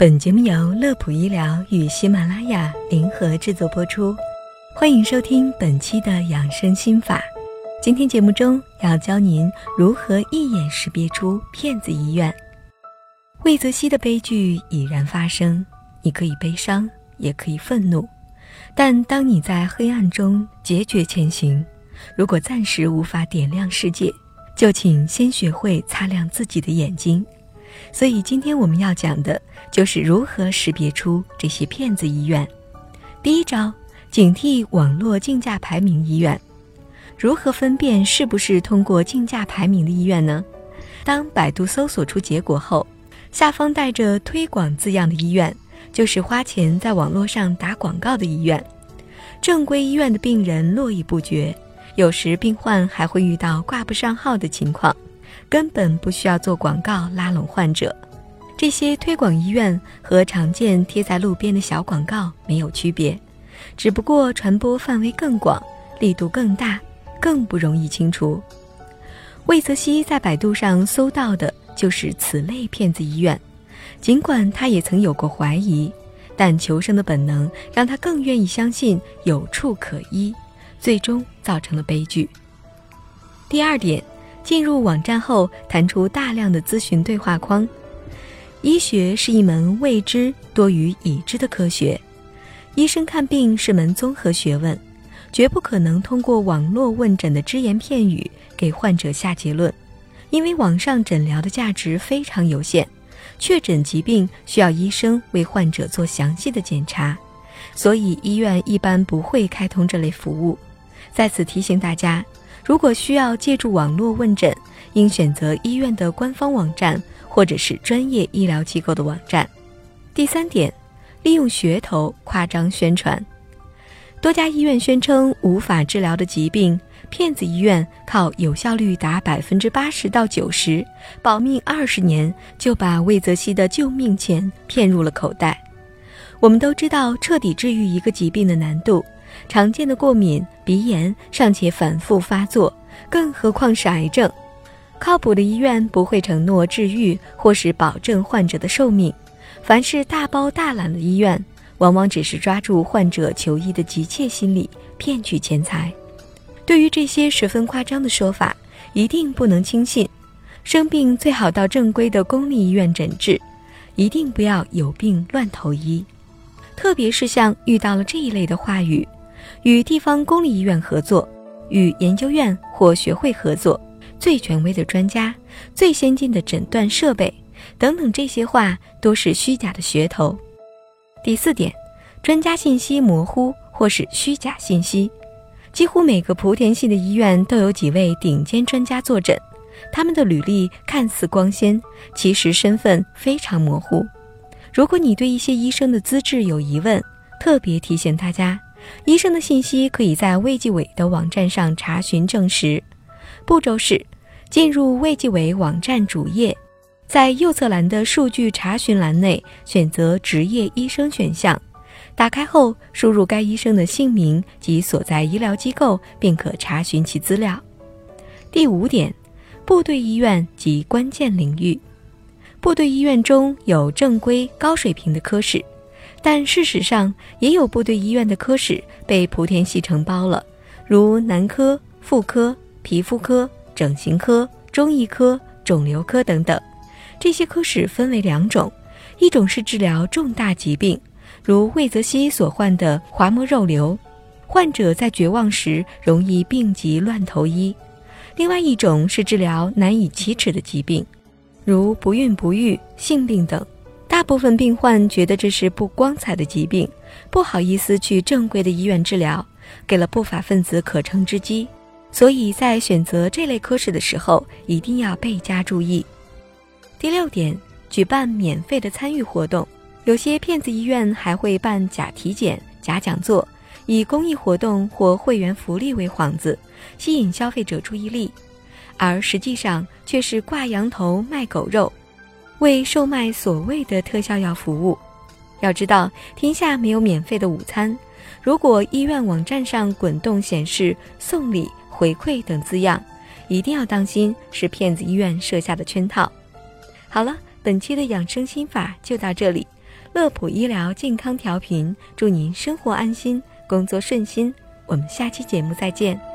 本节目由乐普医疗与喜马拉雅联合制作播出，欢迎收听本期的养生心法。今天节目中要教您如何一眼识别出骗子医院。魏则西的悲剧已然发生，你可以悲伤，也可以愤怒，但当你在黑暗中决绝前行，如果暂时无法点亮世界，就请先学会擦亮自己的眼睛。所以今天我们要讲的就是如何识别出这些骗子医院。第一招，警惕网络竞价排名医院。如何分辨是不是通过竞价排名的医院呢？当百度搜索出结果后，下方带着“推广”字样的医院，就是花钱在网络上打广告的医院。正规医院的病人络绎不绝，有时病患还会遇到挂不上号的情况，根本不需要做广告拉拢患者。这些推广医院和常见贴在路边的小广告没有区别，只不过传播范围更广，力度更大。更不容易清除。魏则西在百度上搜到的就是此类骗子医院，尽管他也曾有过怀疑，但求生的本能让他更愿意相信有处可医，最终造成了悲剧。第二点，进入网站后弹出大量的咨询对话框。医学是一门未知多于已知的科学，医生看病是门综合学问。绝不可能通过网络问诊的只言片语给患者下结论，因为网上诊疗的价值非常有限，确诊疾病需要医生为患者做详细的检查，所以医院一般不会开通这类服务。在此提醒大家，如果需要借助网络问诊，应选择医院的官方网站或者是专业医疗机构的网站。第三点，利用噱头夸张宣传。多家医院宣称无法治疗的疾病，骗子医院靠有效率达百分之八十到九十，保命二十年，就把魏则西的救命钱骗入了口袋。我们都知道，彻底治愈一个疾病的难度，常见的过敏、鼻炎尚且反复发作，更何况是癌症？靠谱的医院不会承诺治愈或是保证患者的寿命，凡是大包大揽的医院。往往只是抓住患者求医的急切心理，骗取钱财。对于这些十分夸张的说法，一定不能轻信。生病最好到正规的公立医院诊治，一定不要有病乱投医。特别是像遇到了这一类的话语，与地方公立医院合作，与研究院或学会合作，最权威的专家，最先进的诊断设备，等等，这些话都是虚假的噱头。第四点，专家信息模糊或是虚假信息。几乎每个莆田系的医院都有几位顶尖专家坐诊，他们的履历看似光鲜，其实身份非常模糊。如果你对一些医生的资质有疑问，特别提醒大家，医生的信息可以在卫计委的网站上查询证实。步骤是：进入卫计委网站主页。在右侧栏的数据查询栏内，选择职业医生选项，打开后输入该医生的姓名及所在医疗机构，便可查询其资料。第五点，部队医院及关键领域。部队医院中有正规高水平的科室，但事实上也有部队医院的科室被莆田系承包了，如男科、妇科、皮肤科、整形科、中医科、肿瘤科等等。这些科室分为两种，一种是治疗重大疾病，如魏则西所患的滑膜肉瘤，患者在绝望时容易病急乱投医；另外一种是治疗难以启齿的疾病，如不孕不育、性病等。大部分病患觉得这是不光彩的疾病，不好意思去正规的医院治疗，给了不法分子可乘之机。所以在选择这类科室的时候，一定要倍加注意。第六点，举办免费的参与活动，有些骗子医院还会办假体检、假讲座，以公益活动或会员福利为幌子，吸引消费者注意力，而实际上却是挂羊头卖狗肉，为售卖所谓的特效药服务。要知道，天下没有免费的午餐。如果医院网站上滚动显示送礼、回馈等字样，一定要当心是骗子医院设下的圈套。好了，本期的养生心法就到这里。乐普医疗健康调频，祝您生活安心，工作顺心。我们下期节目再见。